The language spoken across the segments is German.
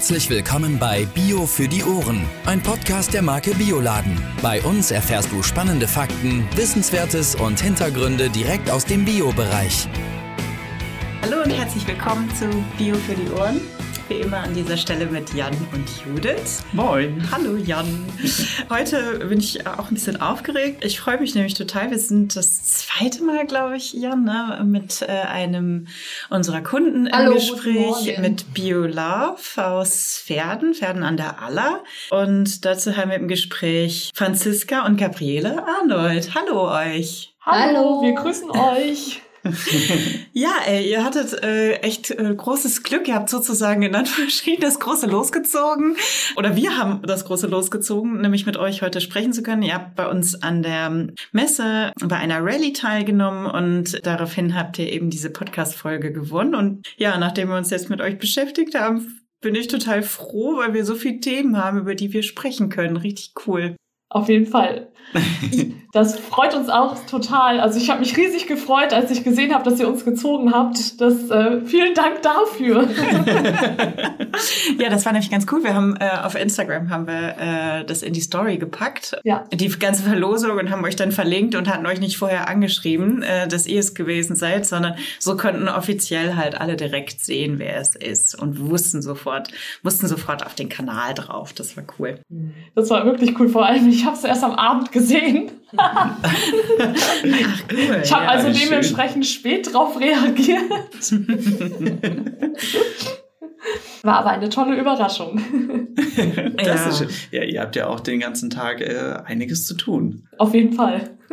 Herzlich willkommen bei Bio für die Ohren, ein Podcast der Marke Bioladen. Bei uns erfährst du spannende Fakten, Wissenswertes und Hintergründe direkt aus dem Bio-Bereich. Hallo und herzlich willkommen zu Bio für die Ohren wie immer an dieser Stelle mit Jan und Judith. Moin. Hallo Jan. Heute bin ich auch ein bisschen aufgeregt. Ich freue mich nämlich total. Wir sind das zweite Mal, glaube ich, Jan, ne, mit äh, einem unserer Kunden Hallo, im Gespräch mit BioLove aus Pferden, Pferden an der Aller. Und dazu haben wir im Gespräch Franziska und Gabriele Arnold. Hallo euch. Hallo. wir grüßen euch. Ja, ey, ihr hattet äh, echt äh, großes Glück. Ihr habt sozusagen in Anführungsstrichen das große losgezogen. Oder wir haben das große losgezogen, nämlich mit euch heute sprechen zu können. Ihr habt bei uns an der Messe bei einer Rallye teilgenommen und daraufhin habt ihr eben diese Podcast-Folge gewonnen. Und ja, nachdem wir uns jetzt mit euch beschäftigt haben, bin ich total froh, weil wir so viele Themen haben, über die wir sprechen können. Richtig cool. Auf jeden Fall. Das freut uns auch total. Also ich habe mich riesig gefreut, als ich gesehen habe, dass ihr uns gezogen habt. Das, äh, vielen Dank dafür. ja, das war nämlich ganz cool. Wir haben äh, auf Instagram haben wir äh, das in die Story gepackt. Ja. Die ganze Verlosung und haben euch dann verlinkt und hatten euch nicht vorher angeschrieben, äh, dass ihr es gewesen seid, sondern so konnten offiziell halt alle direkt sehen, wer es ist und wussten sofort, mussten sofort auf den Kanal drauf. Das war cool. Das war wirklich cool. Vor allem, ich habe es erst am Abend gesehen. Ach, cool. Ich habe ja, also dementsprechend spät drauf reagiert. War aber eine tolle Überraschung. Das ist schön. Ja, ihr habt ja auch den ganzen Tag äh, einiges zu tun. Auf jeden Fall.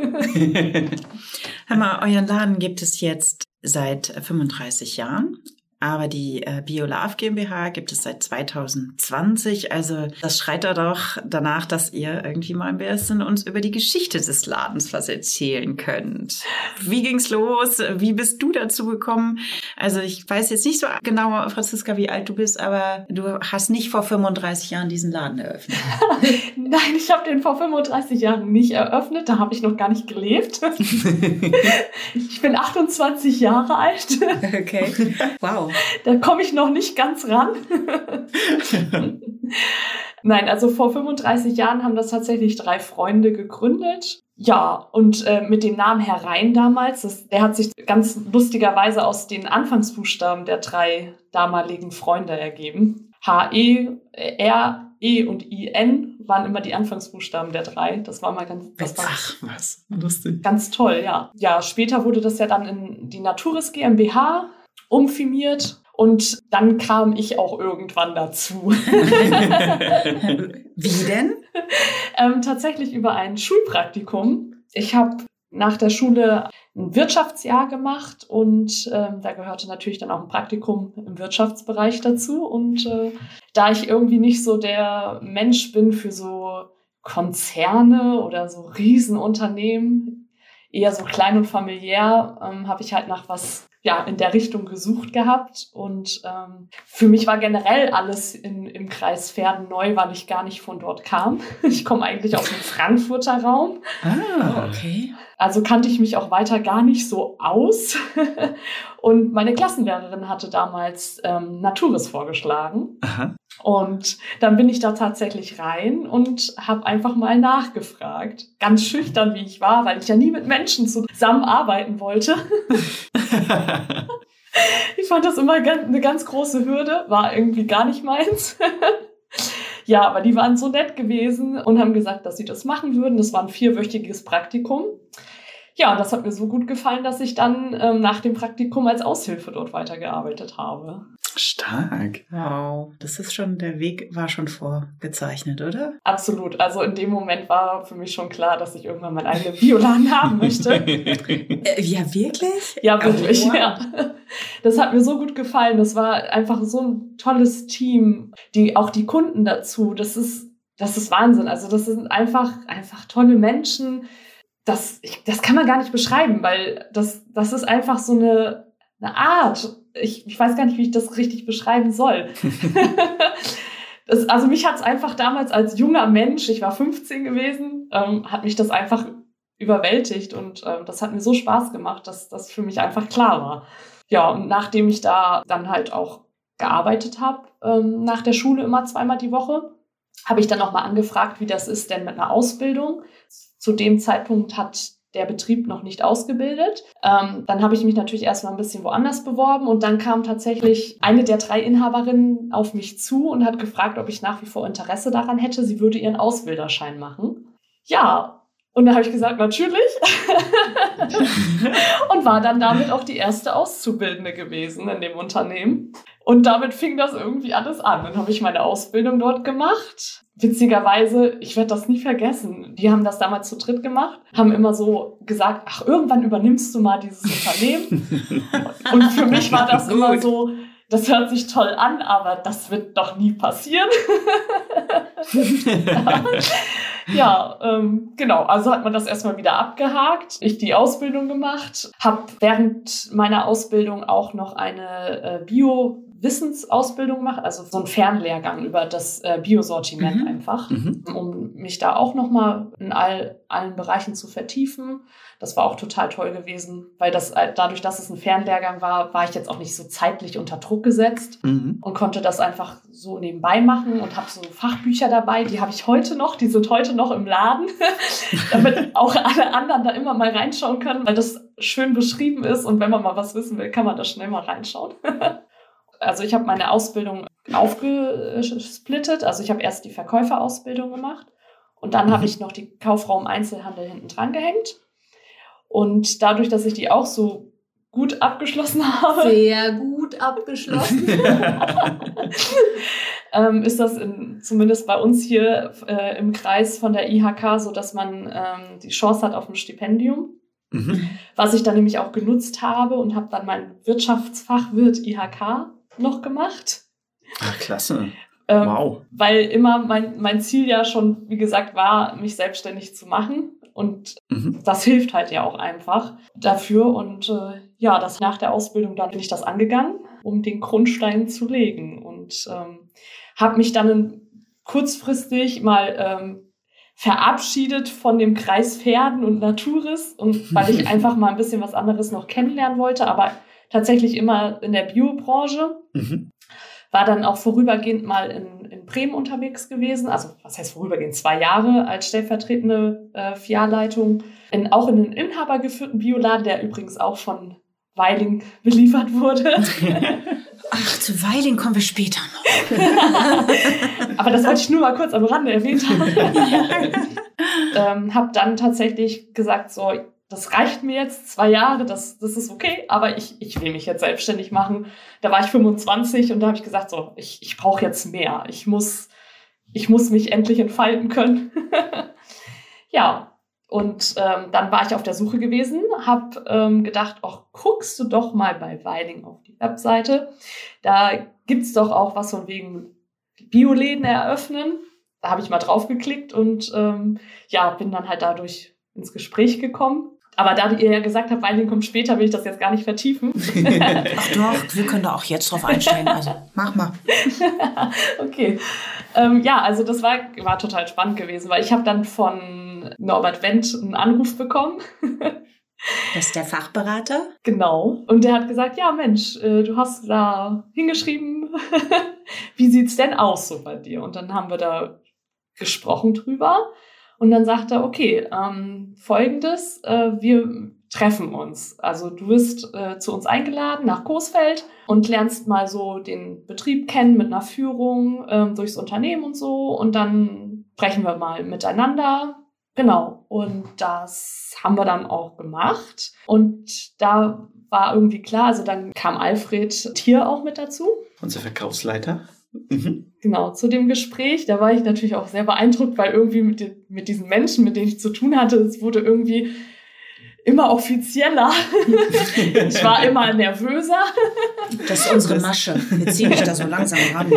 Hör mal, euren Laden gibt es jetzt seit 35 Jahren. Aber die äh, BioLove GmbH gibt es seit 2020. Also das schreit da doch danach, dass ihr irgendwie mal ein bisschen uns über die Geschichte des Ladens was erzählen könnt. Wie ging's los? Wie bist du dazu gekommen? Also ich weiß jetzt nicht so genau, Franziska, wie alt du bist, aber du hast nicht vor 35 Jahren diesen Laden eröffnet. Nein, ich habe den vor 35 Jahren nicht eröffnet. Da habe ich noch gar nicht gelebt. ich bin 28 Jahre alt. Okay. Wow. Da komme ich noch nicht ganz ran. Nein, also vor 35 Jahren haben das tatsächlich drei Freunde gegründet. Ja, und äh, mit dem Namen Herr Rhein damals, das, der hat sich ganz lustigerweise aus den Anfangsbuchstaben der drei damaligen Freunde ergeben. H-E, R, E und I-N waren immer die Anfangsbuchstaben der drei. Das war mal ganz, das war Ach, was lustig. Ganz toll, ja. Ja, später wurde das ja dann in die Naturis GmbH umfirmiert und dann kam ich auch irgendwann dazu. Wie denn? ähm, tatsächlich über ein Schulpraktikum. Ich habe nach der Schule ein Wirtschaftsjahr gemacht und ähm, da gehörte natürlich dann auch ein Praktikum im Wirtschaftsbereich dazu. Und äh, da ich irgendwie nicht so der Mensch bin für so Konzerne oder so Riesenunternehmen, eher so klein und familiär, ähm, habe ich halt nach was ja, in der Richtung gesucht gehabt. Und ähm, für mich war generell alles in, im Kreis Pferden neu, weil ich gar nicht von dort kam. Ich komme eigentlich aus dem Frankfurter Raum. Ah, okay. Also kannte ich mich auch weiter gar nicht so aus. Und meine Klassenlehrerin hatte damals ähm, Naturis vorgeschlagen. Aha. Und dann bin ich da tatsächlich rein und habe einfach mal nachgefragt. Ganz schüchtern, wie ich war, weil ich ja nie mit Menschen zusammenarbeiten wollte. ich fand das immer eine ganz große Hürde, war irgendwie gar nicht meins. ja, aber die waren so nett gewesen und haben gesagt, dass sie das machen würden. Das war ein vierwöchiges Praktikum. Ja, und das hat mir so gut gefallen, dass ich dann ähm, nach dem Praktikum als Aushilfe dort weitergearbeitet habe. Stark. Wow, das ist schon, der Weg war schon vorgezeichnet, oder? Absolut. Also in dem Moment war für mich schon klar, dass ich irgendwann meinen eigenen Bioladen haben möchte. äh, ja, wirklich? Ja, wirklich, oh, wow. ja. Das hat mir so gut gefallen. Das war einfach so ein tolles Team. Die, auch die Kunden dazu. Das ist, das ist Wahnsinn. Also das sind einfach, einfach tolle Menschen. Das, ich, das kann man gar nicht beschreiben, weil das, das ist einfach so eine, eine Art, ich, ich weiß gar nicht, wie ich das richtig beschreiben soll. das, also mich hat es einfach damals als junger Mensch, ich war 15 gewesen, ähm, hat mich das einfach überwältigt und ähm, das hat mir so Spaß gemacht, dass das für mich einfach klar war. Ja, und nachdem ich da dann halt auch gearbeitet habe, ähm, nach der Schule immer zweimal die Woche, habe ich dann nochmal angefragt, wie das ist denn mit einer Ausbildung. Zu dem Zeitpunkt hat der Betrieb noch nicht ausgebildet. Ähm, dann habe ich mich natürlich erstmal ein bisschen woanders beworben und dann kam tatsächlich eine der drei Inhaberinnen auf mich zu und hat gefragt, ob ich nach wie vor Interesse daran hätte. Sie würde ihren Ausbilderschein machen. Ja, und da habe ich gesagt, natürlich. und war dann damit auch die erste Auszubildende gewesen in dem Unternehmen. Und damit fing das irgendwie alles an. Dann habe ich meine Ausbildung dort gemacht. Witzigerweise, ich werde das nie vergessen. Die haben das damals zu dritt gemacht, haben immer so gesagt, ach, irgendwann übernimmst du mal dieses Unternehmen. Und für mich war das immer so, das hört sich toll an, aber das wird doch nie passieren. ja, ähm, genau. Also hat man das erstmal wieder abgehakt. Ich die Ausbildung gemacht, habe während meiner Ausbildung auch noch eine äh, Bio Wissensausbildung mache, also so einen Fernlehrgang über das äh, Biosortiment mhm. einfach, mhm. um mich da auch nochmal in all, allen Bereichen zu vertiefen. Das war auch total toll gewesen, weil das äh, dadurch, dass es ein Fernlehrgang war, war ich jetzt auch nicht so zeitlich unter Druck gesetzt mhm. und konnte das einfach so nebenbei machen und habe so Fachbücher dabei, die habe ich heute noch, die sind heute noch im Laden, damit auch alle anderen da immer mal reinschauen können, weil das schön beschrieben ist und wenn man mal was wissen will, kann man da schnell mal reinschauen. also ich habe meine Ausbildung aufgesplittet. Also ich habe erst die Verkäuferausbildung gemacht und dann mhm. habe ich noch die Kaufraum Einzelhandel hinten dran gehängt. Und dadurch, dass ich die auch so gut abgeschlossen habe. Sehr gut abgeschlossen. ähm, ist das in, zumindest bei uns hier äh, im Kreis von der IHK so, dass man ähm, die Chance hat auf ein Stipendium. Mhm. Was ich dann nämlich auch genutzt habe und habe dann mein Wirtschaftsfachwirt IHK noch gemacht. Ach, klasse. Ähm, wow. Weil immer mein, mein Ziel ja schon, wie gesagt, war, mich selbstständig zu machen. Und mhm. das hilft halt ja auch einfach dafür. Und äh, ja, das nach der Ausbildung, dann bin ich das angegangen, um den Grundstein zu legen. Und ähm, habe mich dann kurzfristig mal ähm, verabschiedet von dem Kreis Pferden und Naturis und weil ich einfach mal ein bisschen was anderes noch kennenlernen wollte, aber tatsächlich immer in der Biobranche. Mhm. War dann auch vorübergehend mal in, in Bremen unterwegs gewesen. Also, was heißt vorübergehend? Zwei Jahre als stellvertretende äh, Filialleitung. In, auch in einem inhabergeführten Bioladen, der übrigens auch von Weiling beliefert wurde. Ach, zu Weiling kommen wir später noch. Aber das wollte ich nur mal kurz am Rande erwähnt haben. ähm, hab dann tatsächlich gesagt, so, das reicht mir jetzt, zwei Jahre, das, das ist okay, aber ich, ich will mich jetzt selbstständig machen. Da war ich 25 und da habe ich gesagt, so, ich, ich brauche jetzt mehr. Ich muss, ich muss mich endlich entfalten können. ja, und ähm, dann war ich auf der Suche gewesen, habe ähm, gedacht, ach, guckst du doch mal bei Weiling auf die Webseite. Da gibt's doch auch was von wegen Bioläden eröffnen. Da habe ich mal drauf geklickt und ähm, ja, bin dann halt dadurch ins Gespräch gekommen aber da ihr ja gesagt habt, Weiling kommt später, will ich das jetzt gar nicht vertiefen. Ach doch, wir können da auch jetzt drauf einstellen. Also mach mal. okay. Ähm, ja, also das war, war total spannend gewesen, weil ich habe dann von Norbert Wendt einen Anruf bekommen. Das ist der Fachberater? Genau. Und der hat gesagt, ja Mensch, äh, du hast da hingeschrieben, wie sieht's denn aus so bei dir? Und dann haben wir da gesprochen drüber. Und dann sagt er, okay, ähm, folgendes, äh, wir treffen uns. Also du wirst äh, zu uns eingeladen nach Coesfeld und lernst mal so den Betrieb kennen mit einer Führung ähm, durchs Unternehmen und so. Und dann sprechen wir mal miteinander. Genau. Und das haben wir dann auch gemacht. Und da war irgendwie klar, also dann kam Alfred Tier auch mit dazu. Unser Verkaufsleiter. Mhm. Genau, zu dem Gespräch, da war ich natürlich auch sehr beeindruckt, weil irgendwie mit, den, mit diesen Menschen, mit denen ich zu tun hatte, es wurde irgendwie immer offizieller. ich war immer nervöser. Das ist unsere Masche. Wir ziehen dich da so langsam ran.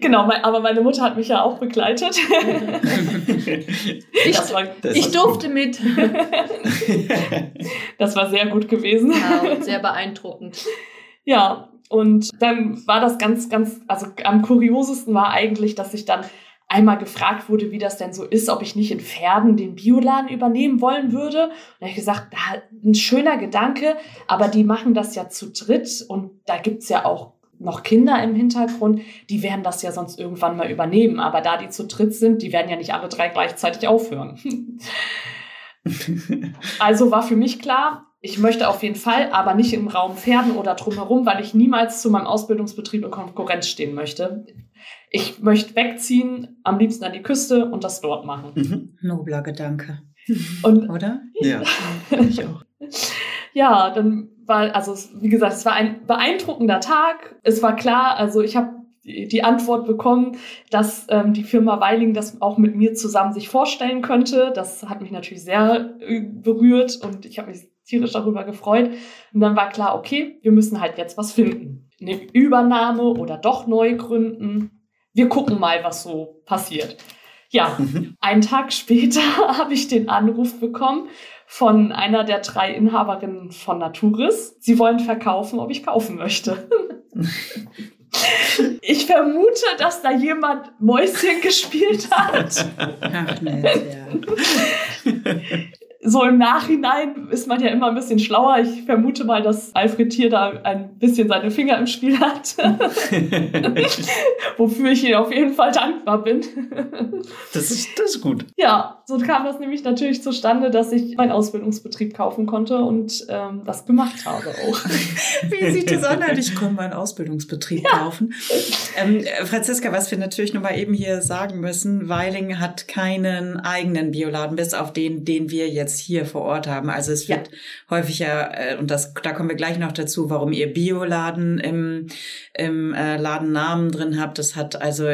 genau, aber meine Mutter hat mich ja auch begleitet. ich, war, ich durfte mit. das war sehr gut gewesen. Ja, und sehr beeindruckend. Ja, und dann war das ganz, ganz, also am kuriosesten war eigentlich, dass ich dann einmal gefragt wurde, wie das denn so ist, ob ich nicht in Pferden den Bioladen übernehmen wollen würde. Und da habe ich gesagt, da, ein schöner Gedanke, aber die machen das ja zu dritt und da gibt's ja auch noch Kinder im Hintergrund, die werden das ja sonst irgendwann mal übernehmen. Aber da die zu dritt sind, die werden ja nicht alle drei gleichzeitig aufhören. also war für mich klar, ich möchte auf jeden Fall, aber nicht im Raum Pferden oder drumherum, weil ich niemals zu meinem Ausbildungsbetrieb in Konkurrenz stehen möchte. Ich möchte wegziehen, am liebsten an die Küste und das dort machen. Mhm. Nobler Gedanke. Und, Oder? Ja, ich auch. Ja, dann war, also wie gesagt, es war ein beeindruckender Tag. Es war klar, also ich habe die Antwort bekommen, dass ähm, die Firma Weiling das auch mit mir zusammen sich vorstellen könnte. Das hat mich natürlich sehr äh, berührt und ich habe mich tierisch darüber gefreut. Und dann war klar, okay, wir müssen halt jetzt was finden. Eine Übernahme oder doch neu gründen. Wir gucken mal, was so passiert. Ja, mhm. einen Tag später habe ich den Anruf bekommen von einer der drei Inhaberinnen von Naturis. Sie wollen verkaufen, ob ich kaufen möchte. Ich vermute, dass da jemand Mäuschen gespielt hat. Ach, nett, ja so im Nachhinein ist man ja immer ein bisschen schlauer. Ich vermute mal, dass Alfred Thier da ein bisschen seine Finger im Spiel hat. Wofür ich ihm auf jeden Fall dankbar bin. das, ist, das ist gut. Ja, so kam das nämlich natürlich zustande, dass ich meinen Ausbildungsbetrieb kaufen konnte und ähm, das gemacht habe auch. Wie sieht es an? Ich konnte meinen Ausbildungsbetrieb ja. kaufen. Ähm, Franziska, was wir natürlich noch mal eben hier sagen müssen, Weiling hat keinen eigenen Bioladen, bis auf den, den wir jetzt jetzt hier vor Ort haben. Also es wird ja. häufig ja, äh, und das, da kommen wir gleich noch dazu, warum ihr Bioladen im, im äh, Ladennamen drin habt. Das hat also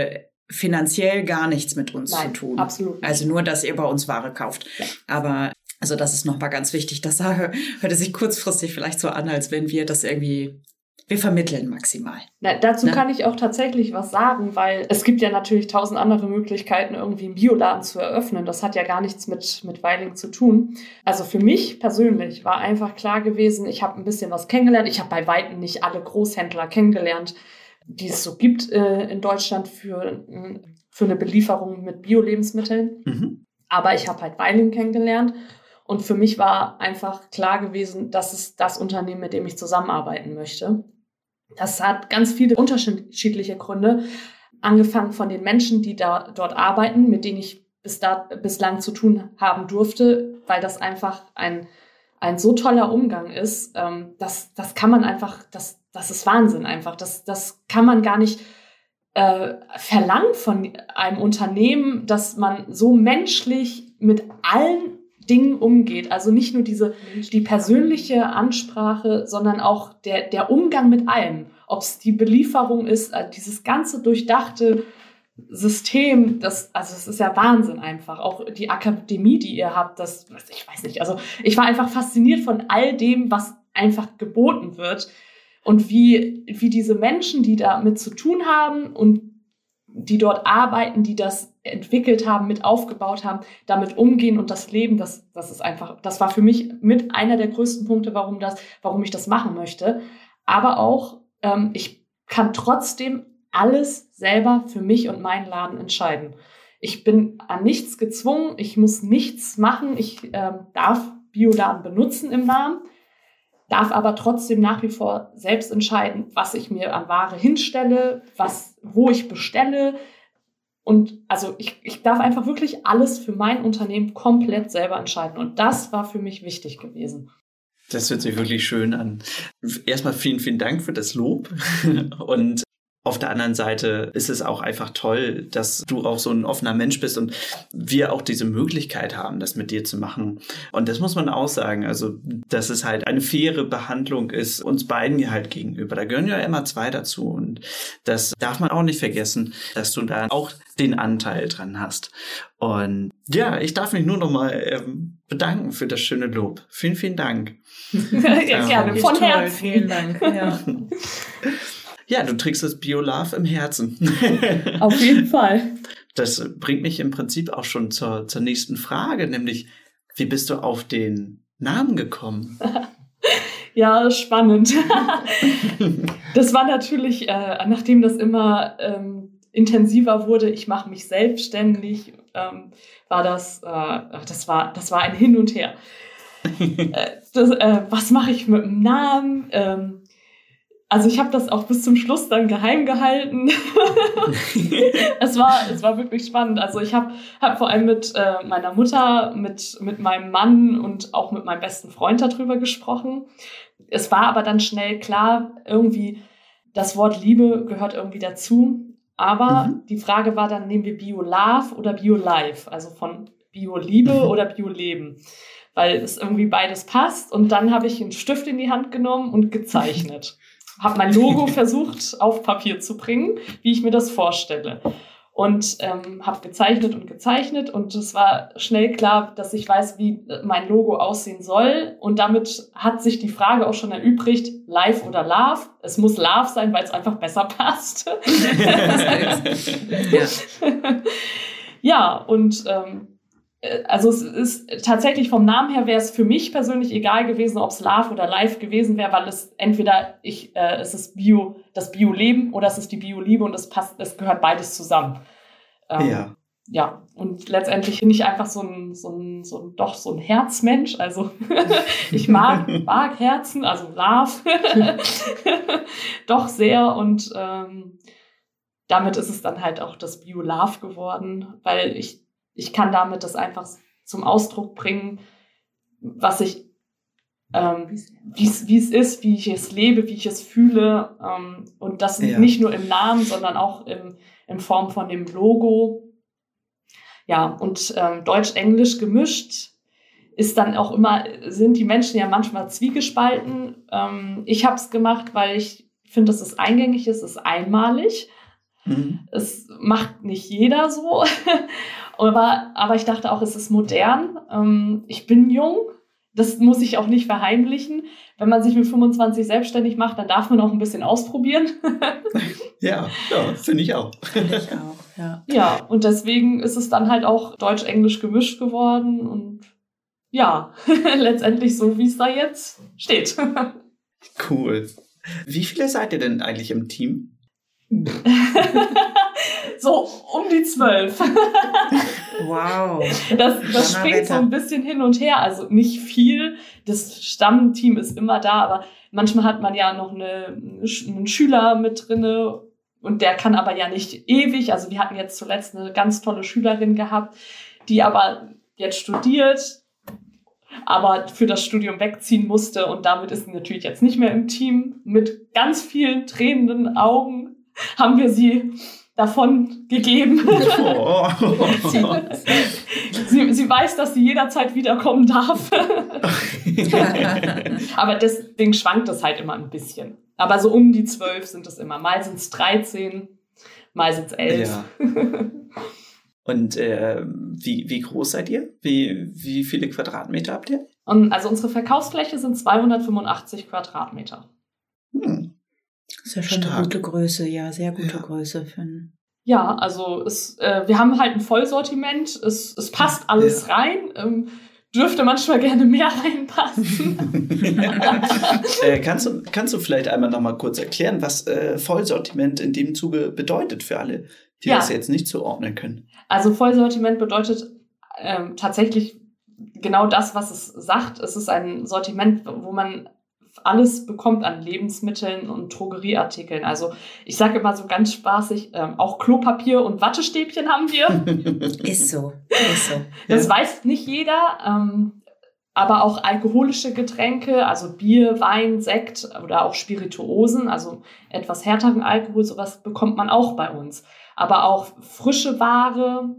finanziell gar nichts mit uns Nein, zu tun. Absolut. Nicht. Also nur, dass ihr bei uns Ware kauft. Ja. Aber also das ist nochmal ganz wichtig. Das hörte sich kurzfristig vielleicht so an, als wenn wir das irgendwie wir vermitteln maximal. Na, dazu ne? kann ich auch tatsächlich was sagen, weil es gibt ja natürlich tausend andere Möglichkeiten, irgendwie einen Bioladen zu eröffnen. Das hat ja gar nichts mit, mit Weiling zu tun. Also für mich persönlich war einfach klar gewesen, ich habe ein bisschen was kennengelernt. Ich habe bei Weitem nicht alle Großhändler kennengelernt, die es so gibt äh, in Deutschland für, für eine Belieferung mit Bio-Lebensmitteln. Mhm. Aber ich habe halt Weiling kennengelernt. Und für mich war einfach klar gewesen, das ist das Unternehmen, mit dem ich zusammenarbeiten möchte. Das hat ganz viele unterschiedliche Gründe, angefangen von den Menschen, die da dort arbeiten, mit denen ich bis da, bislang zu tun haben durfte, weil das einfach ein, ein so toller Umgang ist. Ähm, das, das kann man einfach, das, das ist Wahnsinn einfach. Das, das kann man gar nicht äh, verlangen von einem Unternehmen, dass man so menschlich mit allen Dingen umgeht. Also nicht nur diese, die persönliche Ansprache, sondern auch der, der Umgang mit allem. Ob es die Belieferung ist, äh, dieses ganze durchdachte System, das, also es ist ja Wahnsinn einfach. Auch die Akademie, die ihr habt, das, ich weiß nicht. Also ich war einfach fasziniert von all dem, was einfach geboten wird und wie, wie diese Menschen, die damit zu tun haben und die dort arbeiten, die das entwickelt haben, mit aufgebaut haben, damit umgehen und das Leben, das, das ist einfach, das war für mich mit einer der größten Punkte, warum das, warum ich das machen möchte. Aber auch, ähm, ich kann trotzdem alles selber für mich und meinen Laden entscheiden. Ich bin an nichts gezwungen, ich muss nichts machen, ich ähm, darf Bioladen benutzen im Namen, darf aber trotzdem nach wie vor selbst entscheiden, was ich mir an Ware hinstelle, was, wo ich bestelle, und also ich, ich darf einfach wirklich alles für mein Unternehmen komplett selber entscheiden. Und das war für mich wichtig gewesen. Das hört sich wirklich schön an. Erstmal vielen, vielen Dank für das Lob. Und auf der anderen Seite ist es auch einfach toll, dass du auch so ein offener Mensch bist und wir auch diese Möglichkeit haben, das mit dir zu machen. Und das muss man auch sagen, also, dass es halt eine faire Behandlung ist, uns beiden hier halt gegenüber. Da gehören ja immer zwei dazu. Und das darf man auch nicht vergessen, dass du da auch den Anteil dran hast. Und ja, ich darf mich nur noch mal ähm, bedanken für das schöne Lob. Vielen, vielen Dank. ja, gerne, von Herzen. Vielen Dank. Ja. Ja, du trägst das Biolove im Herzen. Auf jeden Fall. Das bringt mich im Prinzip auch schon zur, zur nächsten Frage, nämlich, wie bist du auf den Namen gekommen? ja, spannend. das war natürlich, äh, nachdem das immer ähm, intensiver wurde, ich mache mich selbstständig, ähm, war das, äh, das war, das war ein Hin und Her. äh, das, äh, was mache ich mit dem Namen? Ähm, also ich habe das auch bis zum Schluss dann geheim gehalten. es, war, es war wirklich spannend. Also ich habe hab vor allem mit äh, meiner Mutter, mit, mit meinem Mann und auch mit meinem besten Freund darüber gesprochen. Es war aber dann schnell klar, irgendwie das Wort Liebe gehört irgendwie dazu. Aber mhm. die Frage war dann, nehmen wir Bio-Love oder Bio-Life? Also von Bio-Liebe mhm. oder Bio-Leben? Weil es irgendwie beides passt. Und dann habe ich einen Stift in die Hand genommen und gezeichnet. Habe mein Logo versucht auf Papier zu bringen, wie ich mir das vorstelle und ähm, habe gezeichnet und gezeichnet und es war schnell klar, dass ich weiß, wie mein Logo aussehen soll und damit hat sich die Frage auch schon erübrigt, live oder love. Es muss love sein, weil es einfach besser passt. ja. ja, und ähm, äh, also es ist tatsächlich vom Namen her wäre es für mich persönlich egal gewesen, ob es Love oder Live gewesen wäre, weil es entweder ich, äh, es ist Bio, das Bio-Leben oder es ist die Bio-Liebe und es passt, es gehört beides zusammen. Ähm, ja. Ja, und letztendlich bin ich einfach so ein, so ein, so ein, doch so ein Herzmensch. Also ich mag, mag Herzen, also Love, doch sehr und ähm, damit ist es dann halt auch das Bio-Love geworden, weil ich ich kann damit das einfach zum Ausdruck bringen, was ich, ähm, wie es ist, wie ich es lebe, wie ich es fühle. Ähm, und das ja. nicht nur im Namen, sondern auch im, in Form von dem Logo. Ja, und ähm, Deutsch-Englisch gemischt ist dann auch immer, sind die Menschen ja manchmal zwiegespalten. Ähm, ich habe es gemacht, weil ich finde, dass es eingängig ist, es ist einmalig. Mhm. Es macht nicht jeder so. aber, aber ich dachte auch, es ist modern. Ähm, ich bin jung. Das muss ich auch nicht verheimlichen. Wenn man sich mit 25 selbstständig macht, dann darf man auch ein bisschen ausprobieren. ja, ja finde ich auch. Finde ich auch, ja. Ja, und deswegen ist es dann halt auch Deutsch-Englisch gemischt geworden und ja, letztendlich so, wie es da jetzt steht. cool. Wie viele seid ihr denn eigentlich im Team? So um die zwölf. wow. Das, das springt so ein bisschen hin und her. Also nicht viel. Das Stammteam ist immer da, aber manchmal hat man ja noch eine, einen Schüler mit drinne und der kann aber ja nicht ewig. Also wir hatten jetzt zuletzt eine ganz tolle Schülerin gehabt, die aber jetzt studiert, aber für das Studium wegziehen musste und damit ist sie natürlich jetzt nicht mehr im Team mit ganz vielen tränenden Augen haben wir sie davon gegeben. Oh. sie, sie, sie, weiß, dass sie jederzeit wiederkommen darf. Aber deswegen schwankt es halt immer ein bisschen. Aber so um die zwölf sind es immer. Mal sind es 13, mal sind es elf. Ja. Und äh, wie, wie groß seid ihr? Wie, wie viele Quadratmeter habt ihr? Und also unsere Verkaufsfläche sind 285 Quadratmeter. Hm. Das ist ja schon Stark. eine gute Größe, ja, sehr gute ja. Größe für einen. Ja, also es, äh, wir haben halt ein Vollsortiment, es, es passt alles ja. rein. Ähm, dürfte manchmal gerne mehr reinpassen. äh, kannst, du, kannst du vielleicht einmal noch mal kurz erklären, was äh, Vollsortiment in dem Zuge bedeutet für alle, die ja. das jetzt nicht zuordnen können? Also Vollsortiment bedeutet ähm, tatsächlich genau das, was es sagt. Es ist ein Sortiment, wo man alles bekommt an Lebensmitteln und Drogerieartikeln. Also ich sage immer so ganz spaßig, ähm, auch Klopapier und Wattestäbchen haben wir. ist so, ist so. Das ja. weiß nicht jeder. Ähm, aber auch alkoholische Getränke, also Bier, Wein, Sekt oder auch Spirituosen, also etwas härteren Alkohol, sowas bekommt man auch bei uns. Aber auch frische Ware,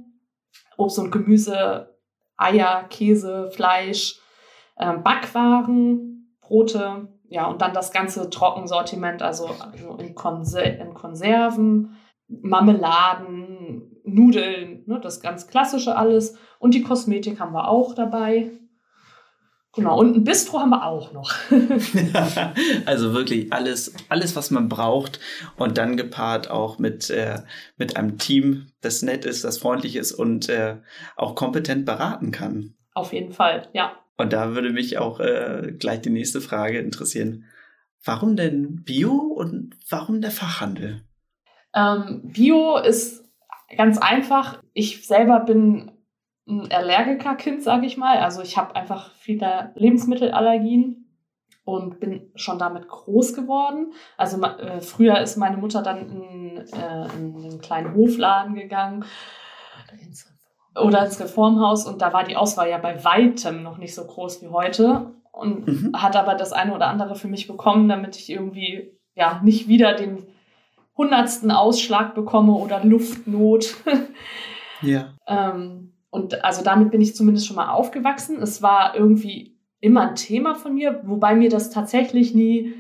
Obst und Gemüse, Eier, Käse, Fleisch, ähm, Backwaren, Brote, ja, und dann das ganze Trockensortiment, also, also in, Konser in Konserven, Marmeladen, Nudeln, ne, das ganz klassische alles. Und die Kosmetik haben wir auch dabei. Genau, und ein Bistro haben wir auch noch. also wirklich alles, alles, was man braucht und dann gepaart auch mit, äh, mit einem Team, das nett ist, das freundlich ist und äh, auch kompetent beraten kann. Auf jeden Fall, ja. Und da würde mich auch äh, gleich die nächste Frage interessieren. Warum denn Bio und warum der Fachhandel? Ähm, Bio ist ganz einfach. Ich selber bin ein Allergikerkind, sage ich mal. Also ich habe einfach viele Lebensmittelallergien und bin schon damit groß geworden. Also äh, früher ist meine Mutter dann in, äh, in einen kleinen Hofladen gegangen oder ins Reformhaus und da war die Auswahl ja bei weitem noch nicht so groß wie heute und mhm. hat aber das eine oder andere für mich bekommen, damit ich irgendwie ja nicht wieder den hundertsten Ausschlag bekomme oder Luftnot. ja. ähm, und also damit bin ich zumindest schon mal aufgewachsen. Es war irgendwie immer ein Thema von mir, wobei mir das tatsächlich nie,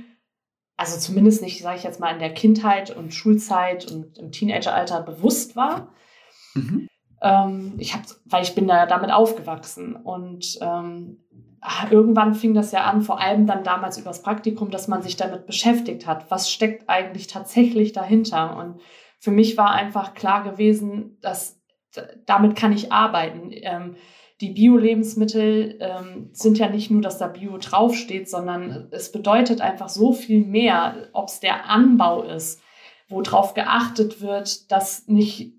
also zumindest nicht, sage ich jetzt mal, in der Kindheit und Schulzeit und im Teenageralter bewusst war. Mhm. Ähm, ich habe, weil ich bin da damit aufgewachsen und ähm, irgendwann fing das ja an, vor allem dann damals übers Praktikum, dass man sich damit beschäftigt hat. Was steckt eigentlich tatsächlich dahinter? Und für mich war einfach klar gewesen, dass damit kann ich arbeiten. Ähm, die Bio-Lebensmittel ähm, sind ja nicht nur, dass da Bio draufsteht, sondern es bedeutet einfach so viel mehr, ob es der Anbau ist, wo darauf geachtet wird, dass nicht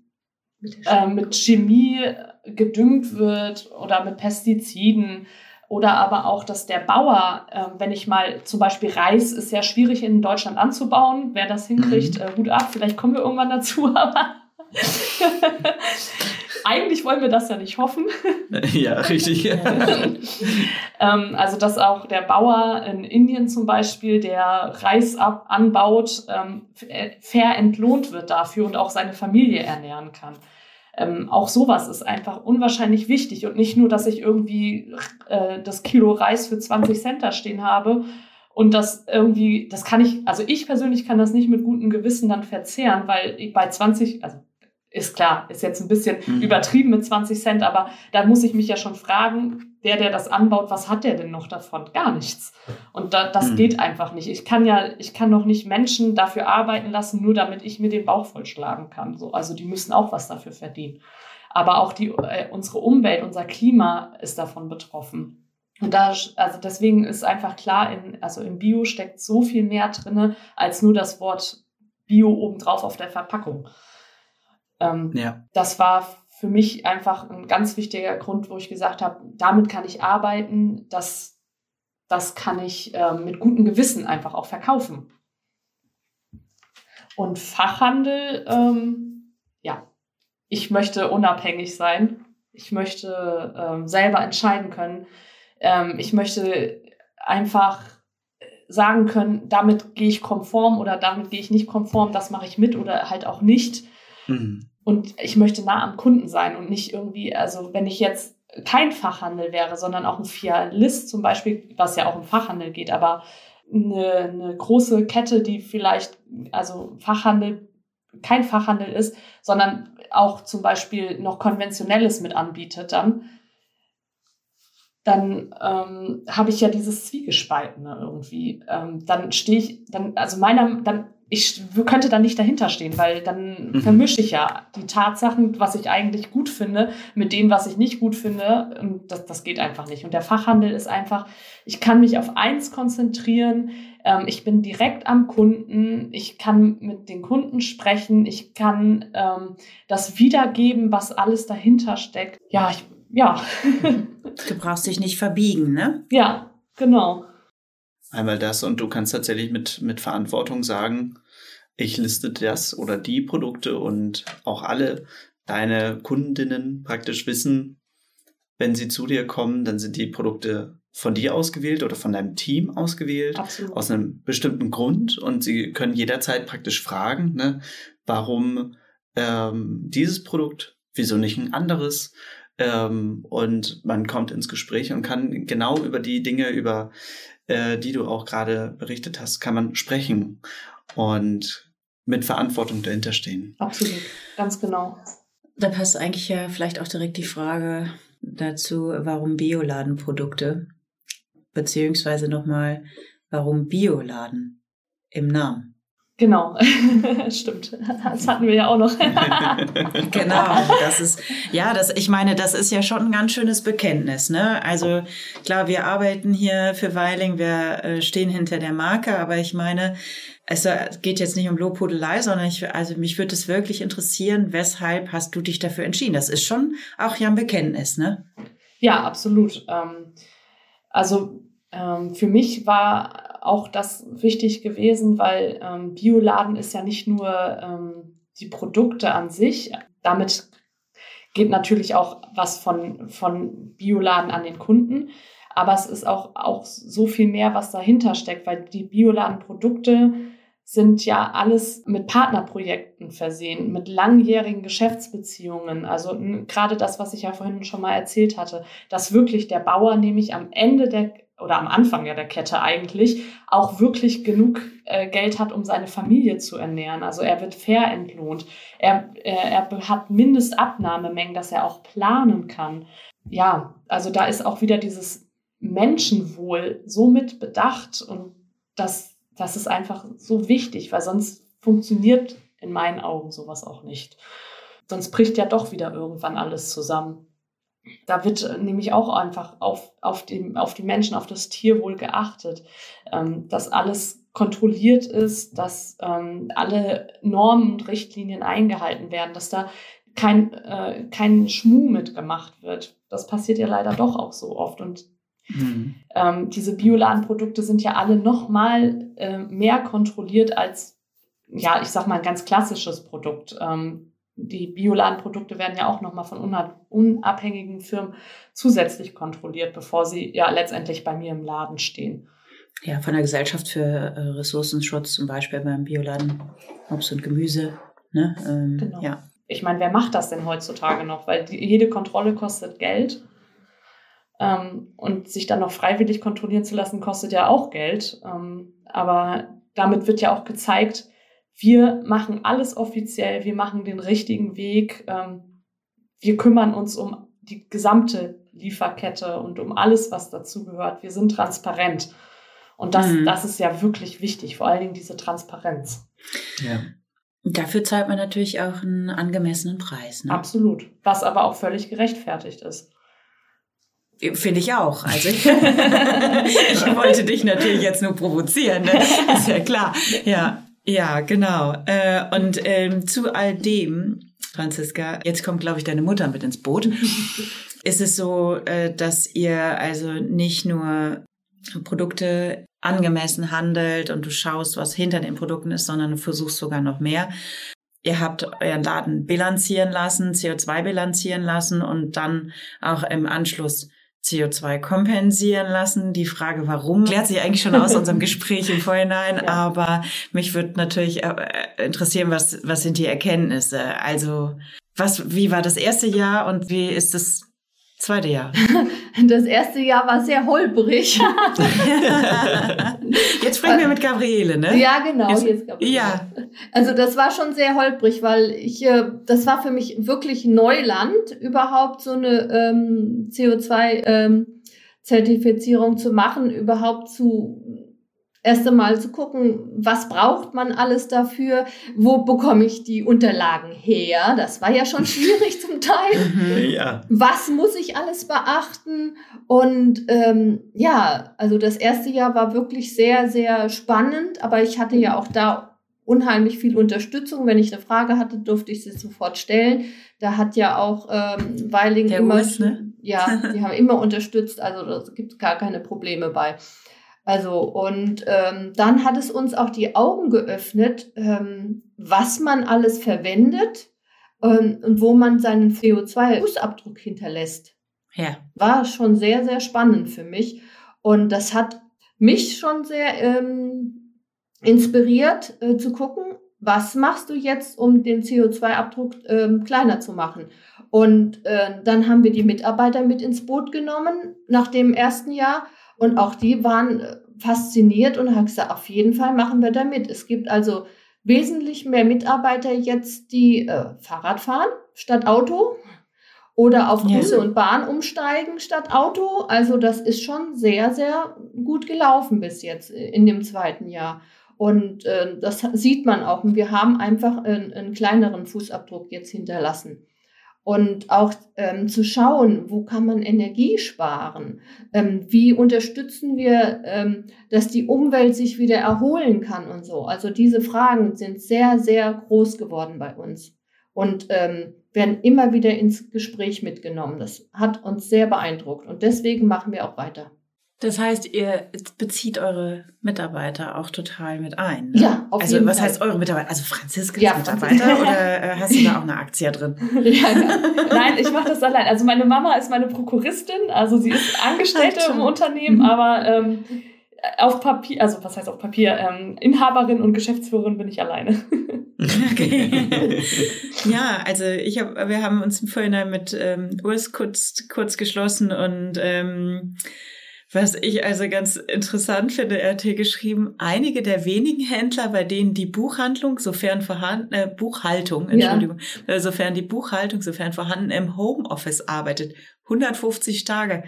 äh, mit Chemie gedüngt wird oder mit Pestiziden oder aber auch, dass der Bauer, äh, wenn ich mal zum Beispiel Reis ist ja schwierig in Deutschland anzubauen, wer das hinkriegt, mhm. äh, gut ab, vielleicht kommen wir irgendwann dazu, aber eigentlich wollen wir das ja nicht hoffen. Ja, richtig. ähm, also, dass auch der Bauer in Indien zum Beispiel, der Reis ab anbaut, ähm, fair entlohnt wird dafür und auch seine Familie ernähren kann. Ähm, auch sowas ist einfach unwahrscheinlich wichtig und nicht nur, dass ich irgendwie äh, das Kilo Reis für 20 Cent da stehen habe und das irgendwie, das kann ich, also ich persönlich kann das nicht mit gutem Gewissen dann verzehren, weil ich bei 20, also ist klar, ist jetzt ein bisschen mhm. übertrieben mit 20 Cent, aber da muss ich mich ja schon fragen, der, der das anbaut, was hat der denn noch davon? Gar nichts. Und da, das mhm. geht einfach nicht. Ich kann ja, ich kann noch nicht Menschen dafür arbeiten lassen, nur damit ich mir den Bauch vollschlagen kann. So, also die müssen auch was dafür verdienen. Aber auch die, äh, unsere Umwelt, unser Klima ist davon betroffen. Und da, also deswegen ist einfach klar, in, also im Bio steckt so viel mehr drin, als nur das Wort Bio obendrauf auf der Verpackung. Ähm, ja. Das war für mich einfach ein ganz wichtiger Grund, wo ich gesagt habe, damit kann ich arbeiten, das, das kann ich äh, mit gutem Gewissen einfach auch verkaufen. Und Fachhandel, ähm, ja, ich möchte unabhängig sein. Ich möchte ähm, selber entscheiden können. Ähm, ich möchte einfach sagen können, damit gehe ich konform oder damit gehe ich nicht konform, das mache ich mit oder halt auch nicht. Mhm. Und ich möchte nah am Kunden sein und nicht irgendwie, also wenn ich jetzt kein Fachhandel wäre, sondern auch ein Fialist zum Beispiel, was ja auch im Fachhandel geht, aber eine, eine große Kette, die vielleicht, also Fachhandel, kein Fachhandel ist, sondern auch zum Beispiel noch konventionelles mit anbietet, dann, dann ähm, habe ich ja dieses Zwiegespaltene irgendwie. Ähm, dann stehe ich, dann, also meiner, dann ich könnte dann nicht dahinter stehen, weil dann mhm. vermische ich ja die Tatsachen, was ich eigentlich gut finde, mit dem, was ich nicht gut finde. Und das, das geht einfach nicht. Und der Fachhandel ist einfach, ich kann mich auf eins konzentrieren. Ähm, ich bin direkt am Kunden. Ich kann mit den Kunden sprechen. Ich kann ähm, das wiedergeben, was alles dahinter steckt. Ja, ich, ja. du brauchst dich nicht verbiegen, ne? Ja, genau. Einmal das und du kannst tatsächlich mit, mit Verantwortung sagen, ich liste das oder die Produkte und auch alle deine Kundinnen praktisch wissen, wenn sie zu dir kommen, dann sind die Produkte von dir ausgewählt oder von deinem Team ausgewählt, Absolut. aus einem bestimmten Grund und sie können jederzeit praktisch fragen, ne, warum ähm, dieses Produkt, wieso nicht ein anderes, ähm, und man kommt ins Gespräch und kann genau über die Dinge, über äh, die du auch gerade berichtet hast, kann man sprechen und mit Verantwortung dahinter stehen. Absolut, ganz genau. Da passt eigentlich ja vielleicht auch direkt die Frage dazu, warum Bioladenprodukte, beziehungsweise nochmal, warum Bioladen im Namen? Genau, stimmt. Das hatten wir ja auch noch. genau, das ist, ja, das, ich meine, das ist ja schon ein ganz schönes Bekenntnis, ne? Also, klar, wir arbeiten hier für Weiling, wir äh, stehen hinter der Marke, aber ich meine, es geht jetzt nicht um Lobhudelei, sondern ich, also mich würde es wirklich interessieren, weshalb hast du dich dafür entschieden? Das ist schon auch ja ein Bekenntnis, ne? Ja, absolut. Ähm, also ähm, für mich war auch das wichtig gewesen, weil ähm, Bioladen ist ja nicht nur ähm, die Produkte an sich. Damit geht natürlich auch was von, von Bioladen an den Kunden. Aber es ist auch, auch so viel mehr, was dahinter steckt, weil die Bioladen-Produkte sind ja alles mit Partnerprojekten versehen, mit langjährigen Geschäftsbeziehungen. Also gerade das, was ich ja vorhin schon mal erzählt hatte, dass wirklich der Bauer nämlich am Ende der oder am Anfang ja der Kette eigentlich auch wirklich genug äh, Geld hat, um seine Familie zu ernähren. Also er wird fair entlohnt. Er, äh, er hat Mindestabnahmemengen, dass er auch planen kann. Ja, also da ist auch wieder dieses Menschenwohl so mit bedacht und das, das ist einfach so wichtig, weil sonst funktioniert in meinen Augen sowas auch nicht. Sonst bricht ja doch wieder irgendwann alles zusammen. Da wird äh, nämlich auch einfach auf, auf, die, auf die Menschen, auf das Tierwohl geachtet, ähm, dass alles kontrolliert ist, dass ähm, alle Normen und Richtlinien eingehalten werden, dass da kein, äh, kein Schmuh mitgemacht wird. Das passiert ja leider doch auch so oft. Und mhm. ähm, diese Bioladenprodukte sind ja alle noch mal äh, mehr kontrolliert als, ja, ich sag mal, ein ganz klassisches Produkt. Ähm, die Bioladenprodukte werden ja auch nochmal von unabhängigen Firmen zusätzlich kontrolliert, bevor sie ja letztendlich bei mir im Laden stehen. Ja, von der Gesellschaft für äh, Ressourcenschutz zum Beispiel beim Bioladen Obst und Gemüse. Ne? Ähm, genau. Ja. Ich meine, wer macht das denn heutzutage noch? Weil die, jede Kontrolle kostet Geld. Ähm, und sich dann noch freiwillig kontrollieren zu lassen, kostet ja auch Geld. Ähm, aber damit wird ja auch gezeigt, wir machen alles offiziell, wir machen den richtigen Weg, ähm, wir kümmern uns um die gesamte Lieferkette und um alles, was dazu gehört. Wir sind transparent. Und das, mhm. das ist ja wirklich wichtig, vor allen Dingen diese Transparenz. Ja. Dafür zahlt man natürlich auch einen angemessenen Preis. Ne? Absolut. Was aber auch völlig gerechtfertigt ist. Finde ich auch. Also ich, ich wollte dich natürlich jetzt nur provozieren, ne? ist ja klar. Ja, ja, genau. Äh, und ähm, zu all dem, Franziska, jetzt kommt, glaube ich, deine Mutter mit ins Boot. ist es so, äh, dass ihr also nicht nur Produkte angemessen handelt und du schaust, was hinter den Produkten ist, sondern du versuchst sogar noch mehr. Ihr habt euren Laden bilanzieren lassen, CO2 bilanzieren lassen und dann auch im Anschluss CO2 kompensieren lassen. Die Frage, warum, klärt sich eigentlich schon aus unserem Gespräch im Vorhinein. Ja. Aber mich würde natürlich äh, interessieren, was, was sind die Erkenntnisse? Also, was, wie war das erste Jahr und wie ist das Zweite Jahr. Das erste Jahr war sehr holprig. jetzt sprechen wir mit Gabriele, ne? Ja, genau, jetzt, jetzt Gabriele. Ja. Also das war schon sehr holprig, weil ich, äh, das war für mich wirklich Neuland, überhaupt so eine ähm, CO2-Zertifizierung ähm, zu machen, überhaupt zu erst einmal zu gucken, was braucht man alles dafür, wo bekomme ich die Unterlagen her. Das war ja schon schwierig zum Teil. Mhm. Ja. Was muss ich alles beachten? Und ähm, ja, also das erste Jahr war wirklich sehr, sehr spannend, aber ich hatte ja auch da unheimlich viel Unterstützung. Wenn ich eine Frage hatte, durfte ich sie sofort stellen. Da hat ja auch ähm, Weiling Der immer, US, ne? ja, die haben immer unterstützt, also da gibt es gar keine Probleme bei. Also, und ähm, dann hat es uns auch die Augen geöffnet, ähm, was man alles verwendet ähm, und wo man seinen CO2-Fußabdruck hinterlässt. Ja. War schon sehr, sehr spannend für mich. Und das hat mich schon sehr ähm, inspiriert äh, zu gucken, was machst du jetzt, um den CO2-Abdruck ähm, kleiner zu machen. Und äh, dann haben wir die Mitarbeiter mit ins Boot genommen nach dem ersten Jahr und auch die waren äh, fasziniert und haben gesagt, auf jeden Fall machen wir da mit. Es gibt also wesentlich mehr Mitarbeiter jetzt, die äh, Fahrrad fahren statt Auto oder auf Busse ja. und Bahn umsteigen statt Auto. Also das ist schon sehr, sehr gut gelaufen bis jetzt äh, in dem zweiten Jahr. Und äh, das sieht man auch. Und wir haben einfach einen, einen kleineren Fußabdruck jetzt hinterlassen. Und auch ähm, zu schauen, wo kann man Energie sparen? Ähm, wie unterstützen wir, ähm, dass die Umwelt sich wieder erholen kann und so? Also diese Fragen sind sehr, sehr groß geworden bei uns und ähm, werden immer wieder ins Gespräch mitgenommen. Das hat uns sehr beeindruckt und deswegen machen wir auch weiter. Das heißt, ihr bezieht eure Mitarbeiter auch total mit ein. Ne? Ja, auf also, jeden was Fall. heißt eure Mitarbeiter? Also Franziska ja, Mitarbeiter oder äh, hast du da auch eine Aktie drin? ja. Nein, ich mache das allein. Also meine Mama ist meine Prokuristin, also sie ist Angestellte im Unternehmen, mhm. aber ähm, auf Papier, also was heißt auf Papier, ähm, Inhaberin und Geschäftsführerin bin ich alleine. Okay. ja, also ich hab, wir haben uns im Vorhinein mit ähm, Urs kurz, kurz geschlossen und ähm, was ich also ganz interessant finde, er hat hier geschrieben, einige der wenigen Händler, bei denen die Buchhandlung, sofern vorhanden, äh, Buchhaltung, Entschuldigung, ja. äh, sofern die Buchhaltung, sofern vorhanden, im Homeoffice arbeitet. 150 Tage.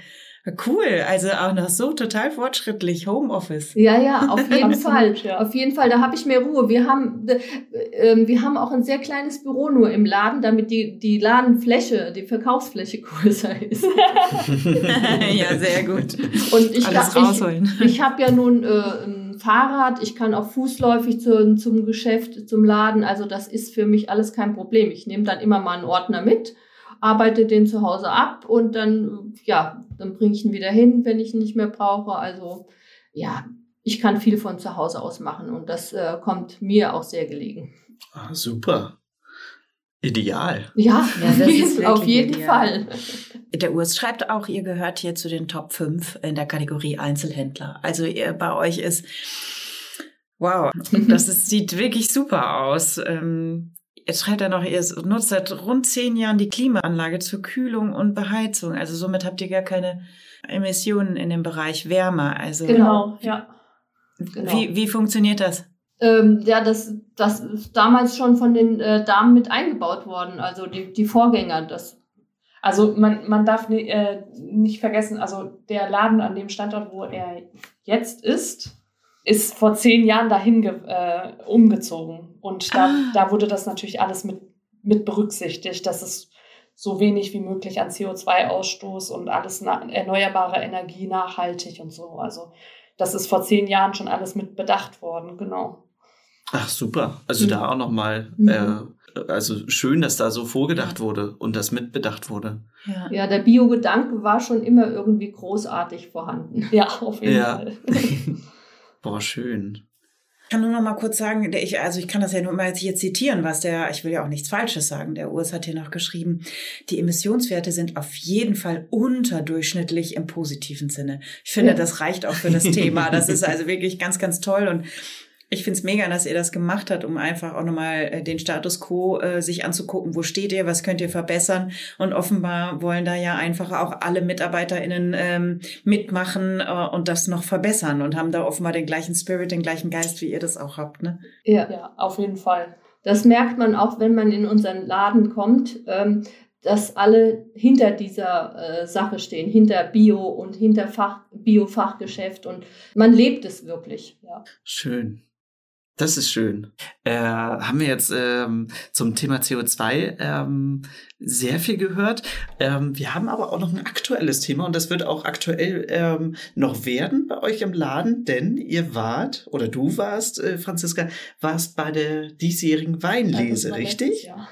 Cool, also auch noch so total fortschrittlich Homeoffice. Ja, ja, auf jeden Fall. Ja. Auf jeden Fall, da habe ich mehr Ruhe. Wir haben, äh, wir haben auch ein sehr kleines Büro nur im Laden, damit die, die Ladenfläche, die Verkaufsfläche größer ist. ja, sehr gut. Und ich, Alles rausholen. ich, ich habe ja nun äh, ein Fahrrad, ich kann auch fußläufig zu, zum Geschäft, zum Laden. Also das ist für mich alles kein Problem. Ich nehme dann immer mal einen Ordner mit arbeite den zu Hause ab und dann, ja, dann bringe ich ihn wieder hin, wenn ich ihn nicht mehr brauche. Also ja, ich kann viel von zu Hause aus machen und das äh, kommt mir auch sehr gelegen. Ah, super. Ideal. Ja, ja das ist auf jeden ideal. Fall. Der Urs schreibt auch, ihr gehört hier zu den Top 5 in der Kategorie Einzelhändler. Also ihr, bei euch ist, wow, das ist, sieht wirklich super aus. Ähm, Jetzt schreibt er noch, ihr nutzt seit rund zehn Jahren die Klimaanlage zur Kühlung und Beheizung. Also somit habt ihr gar keine Emissionen in dem Bereich Wärme. Also genau, ja. Genau. Wie, wie funktioniert das? Ähm, ja, das, das ist damals schon von den äh, Damen mit eingebaut worden, also die, die Vorgänger. Das also man, man darf nie, äh, nicht vergessen, also der Laden an dem Standort, wo er jetzt ist, ist vor zehn Jahren dahin äh, umgezogen. Und da, ah. da wurde das natürlich alles mit, mit berücksichtigt, dass es so wenig wie möglich an CO2-Ausstoß und alles erneuerbare Energie nachhaltig und so. Also das ist vor zehn Jahren schon alles mit bedacht worden, genau. Ach super. Also mhm. da auch nochmal, mhm. äh, also schön, dass da so vorgedacht wurde und das mitbedacht wurde. Ja, ja der Bio-Gedanke war schon immer irgendwie großartig vorhanden. Ja, auf jeden ja. Fall. Boah, schön. Ich kann nur noch mal kurz sagen, der ich, also ich kann das ja nur mal hier zitieren, was der, ich will ja auch nichts Falsches sagen, der Urs hat hier noch geschrieben, die Emissionswerte sind auf jeden Fall unterdurchschnittlich im positiven Sinne. Ich finde, ja. das reicht auch für das Thema. Das ist also wirklich ganz, ganz toll und ich finde es mega, dass ihr das gemacht habt, um einfach auch nochmal äh, den Status quo äh, sich anzugucken. Wo steht ihr? Was könnt ihr verbessern? Und offenbar wollen da ja einfach auch alle MitarbeiterInnen ähm, mitmachen äh, und das noch verbessern und haben da offenbar den gleichen Spirit, den gleichen Geist, wie ihr das auch habt. Ne? Ja, ja, auf jeden Fall. Das merkt man auch, wenn man in unseren Laden kommt. Ähm, dass alle hinter dieser äh, Sache stehen, hinter Bio und hinter Fach, Bio-Fachgeschäft und man lebt es wirklich. Ja. Schön. Das ist schön. Äh, haben wir jetzt ähm, zum Thema CO2 ähm, sehr viel gehört. Ähm, wir haben aber auch noch ein aktuelles Thema und das wird auch aktuell ähm, noch werden bei euch im Laden, denn ihr wart oder du warst, äh, Franziska, warst bei der diesjährigen Weinlese, ja, richtig? Ja.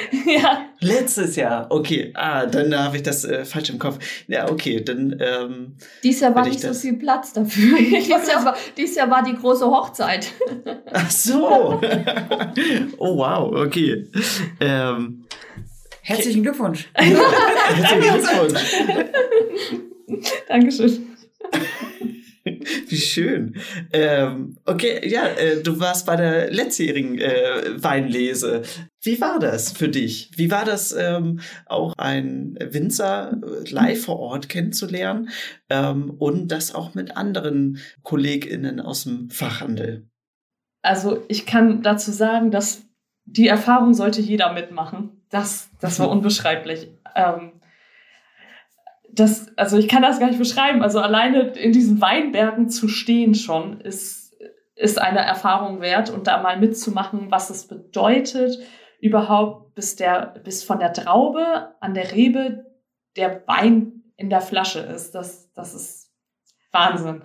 ja. Letztes Jahr, okay. Ah, dann habe ich das äh, falsch im Kopf. Ja, okay, dann. Ähm, dies Jahr war nicht so viel Platz dafür. dies, Jahr war, dies Jahr war die große Hochzeit. Ach so. oh, wow, okay. Ähm, Herzlichen Glückwunsch. Herzlichen Glückwunsch. Dankeschön. Wie schön. Ähm, okay, ja, äh, du warst bei der letztjährigen äh, Weinlese. Wie war das für dich? Wie war das, ähm, auch ein Winzer äh, live vor Ort kennenzulernen ähm, und das auch mit anderen KollegInnen aus dem Fachhandel? Also ich kann dazu sagen, dass die Erfahrung sollte jeder mitmachen. Das, das war mhm. unbeschreiblich. Ähm, das, also ich kann das gar nicht beschreiben. Also alleine in diesen Weinbergen zu stehen schon ist, ist eine Erfahrung wert und da mal mitzumachen, was es bedeutet, überhaupt, bis der, bis von der Traube an der Rebe der Wein in der Flasche ist. Das, das ist Wahnsinn.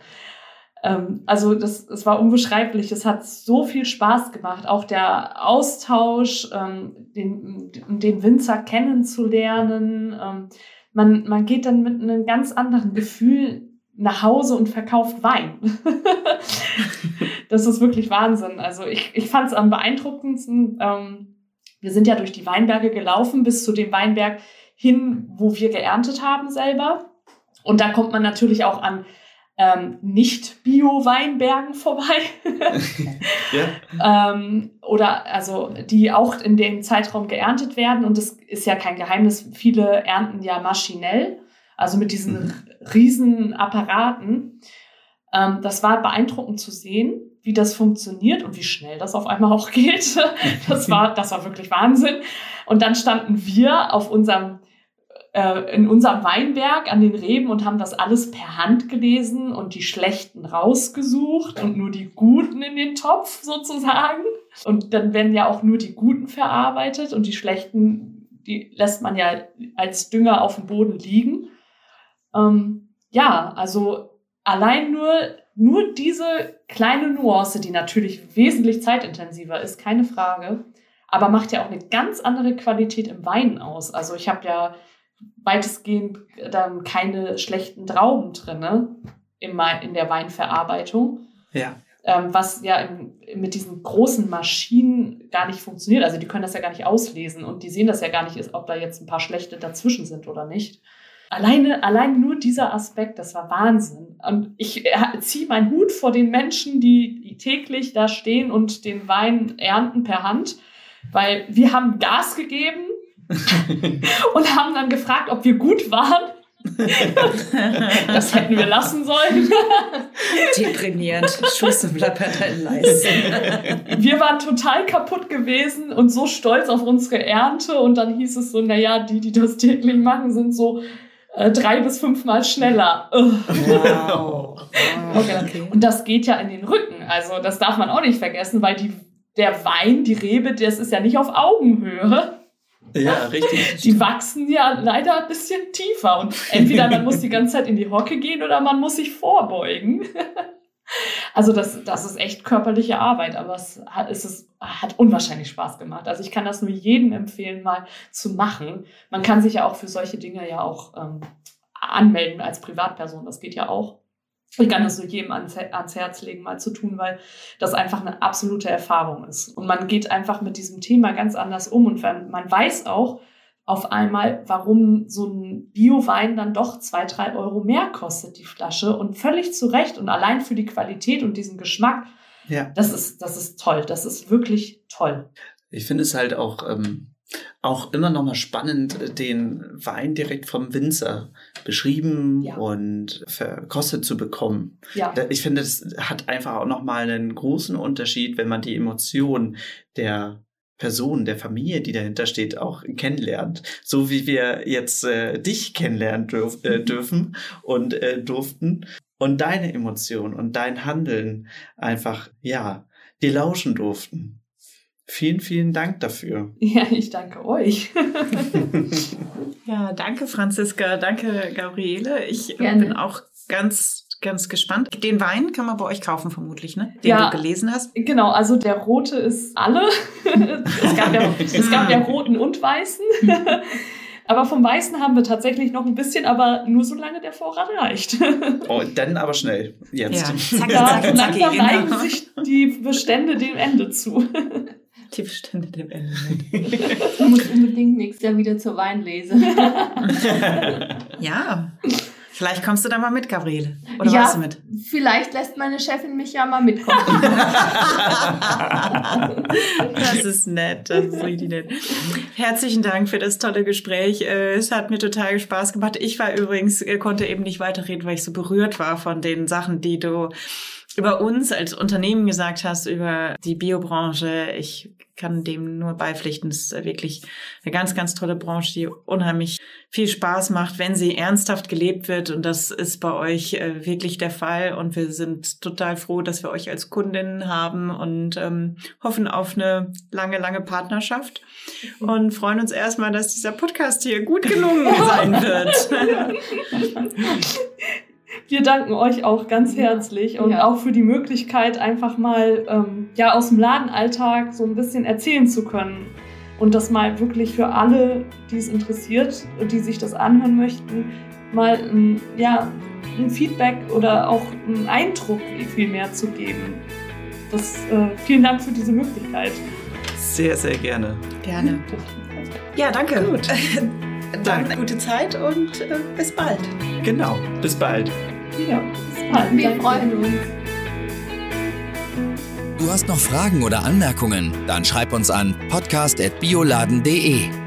Ähm, also das, es war unbeschreiblich. Es hat so viel Spaß gemacht. Auch der Austausch, ähm, den, den Winzer kennenzulernen. Ähm, man, man geht dann mit einem ganz anderen Gefühl nach Hause und verkauft Wein. das ist wirklich Wahnsinn. Also ich, ich fand es am beeindruckendsten. Ähm, wir sind ja durch die Weinberge gelaufen bis zu dem Weinberg hin, wo wir geerntet haben selber. Und da kommt man natürlich auch an ähm, Nicht-Bio-Weinbergen vorbei. ja. ähm, oder also die auch in dem Zeitraum geerntet werden. Und das ist ja kein Geheimnis. Viele ernten ja maschinell, also mit diesen mhm. riesen Apparaten. Ähm, das war beeindruckend zu sehen, wie das funktioniert und wie schnell das auf einmal auch geht. Das war, das war wirklich Wahnsinn. Und dann standen wir auf unserem in unserem Weinberg an den Reben und haben das alles per Hand gelesen und die schlechten rausgesucht und nur die guten in den Topf sozusagen. Und dann werden ja auch nur die guten verarbeitet und die schlechten, die lässt man ja als Dünger auf dem Boden liegen. Ähm, ja, also allein nur, nur diese kleine Nuance, die natürlich wesentlich zeitintensiver ist, keine Frage, aber macht ja auch eine ganz andere Qualität im Wein aus. Also ich habe ja weitestgehend dann keine schlechten Trauben drin ne? in, in der Weinverarbeitung. Ja. Ähm, was ja im, mit diesen großen Maschinen gar nicht funktioniert. Also die können das ja gar nicht auslesen und die sehen das ja gar nicht, ob da jetzt ein paar schlechte dazwischen sind oder nicht. Alleine, allein nur dieser Aspekt, das war Wahnsinn. Und ich äh, ziehe meinen Hut vor den Menschen, die täglich da stehen und den Wein ernten per Hand, weil wir haben Gas gegeben, und haben dann gefragt, ob wir gut waren. das hätten wir lassen sollen. Deprimierend. Schuss deinen Leisten. Wir waren total kaputt gewesen und so stolz auf unsere Ernte. Und dann hieß es so, naja, die, die das täglich machen, sind so äh, drei bis fünfmal schneller. Wow. Okay. Und das geht ja in den Rücken. Also das darf man auch nicht vergessen, weil die, der Wein, die Rebe, das ist ja nicht auf Augenhöhe. Ja, richtig. Die wachsen ja leider ein bisschen tiefer und entweder man muss die ganze Zeit in die Hocke gehen oder man muss sich vorbeugen. Also das, das ist echt körperliche Arbeit, aber es hat, es ist, hat unwahrscheinlich Spaß gemacht. Also ich kann das nur jedem empfehlen, mal zu machen. Man kann sich ja auch für solche Dinge ja auch ähm, anmelden als Privatperson. Das geht ja auch. Ich kann das nur jedem ans, ans Herz legen, mal zu tun, weil das einfach eine absolute Erfahrung ist. Und man geht einfach mit diesem Thema ganz anders um und man weiß auch auf einmal, warum so ein Bio-Wein dann doch zwei, drei Euro mehr kostet, die Flasche. Und völlig zu Recht und allein für die Qualität und diesen Geschmack. Ja. Das ist, das ist toll. Das ist wirklich toll. Ich finde es halt auch, ähm, auch immer noch mal spannend, den Wein direkt vom Winzer beschrieben ja. und verkostet zu bekommen. Ja. Ich finde, das hat einfach auch noch mal einen großen Unterschied, wenn man die Emotionen der Person, der Familie, die dahinter steht, auch kennenlernt. So wie wir jetzt äh, dich kennenlernen dürf, äh, dürfen und äh, durften. Und deine Emotionen und dein Handeln einfach, ja, die lauschen durften. Vielen, vielen Dank dafür. Ja, ich danke euch. ja, danke Franziska, danke Gabriele. Ich Gerne. bin auch ganz ganz gespannt. Den Wein kann man bei euch kaufen vermutlich, ne? Den ja, du gelesen hast. Genau, also der rote ist alle. es, gab ja, es gab ja roten und weißen. aber vom Weißen haben wir tatsächlich noch ein bisschen, aber nur solange der Vorrat reicht. oh, dann aber schnell. Jetzt. Ja. Zack, zack, zack, langsam neigen genau. sich die Bestände dem Ende zu. Die Bestände dem Ende. ich muss unbedingt nächstes Jahr wieder zur Weinlese. ja. Vielleicht kommst du da mal mit, Gabriele. Oder ja, warst du mit? Vielleicht lässt meine Chefin mich ja mal mitkommen. das ist nett, das ist richtig nett. Herzlichen Dank für das tolle Gespräch. Äh, es hat mir total Spaß gemacht. Ich war übrigens, äh, konnte eben nicht weiterreden, weil ich so berührt war von den Sachen, die du über uns als Unternehmen gesagt hast, über die Biobranche. Ich kann dem nur beipflichten. Es ist wirklich eine ganz, ganz tolle Branche, die unheimlich viel Spaß macht, wenn sie ernsthaft gelebt wird. Und das ist bei euch äh, wirklich der Fall. Und wir sind total froh, dass wir euch als Kundinnen haben und ähm, hoffen auf eine lange, lange Partnerschaft. Und freuen uns erstmal, dass dieser Podcast hier gut gelungen sein wird. Wir danken euch auch ganz herzlich und ja. auch für die Möglichkeit, einfach mal ähm, ja aus dem Ladenalltag so ein bisschen erzählen zu können und das mal wirklich für alle, die es interessiert, die sich das anhören möchten, mal ein, ja, ein Feedback oder auch einen Eindruck viel mehr zu geben. Das, äh, vielen Dank für diese Möglichkeit. Sehr, sehr gerne. Gerne. Ja, danke. Gut. Dann gute Zeit und äh, bis bald. Genau, bis bald. Ja, bis bald. Wir Danke. freuen uns. Du hast noch Fragen oder Anmerkungen? Dann schreib uns an podcast.bioladen.de.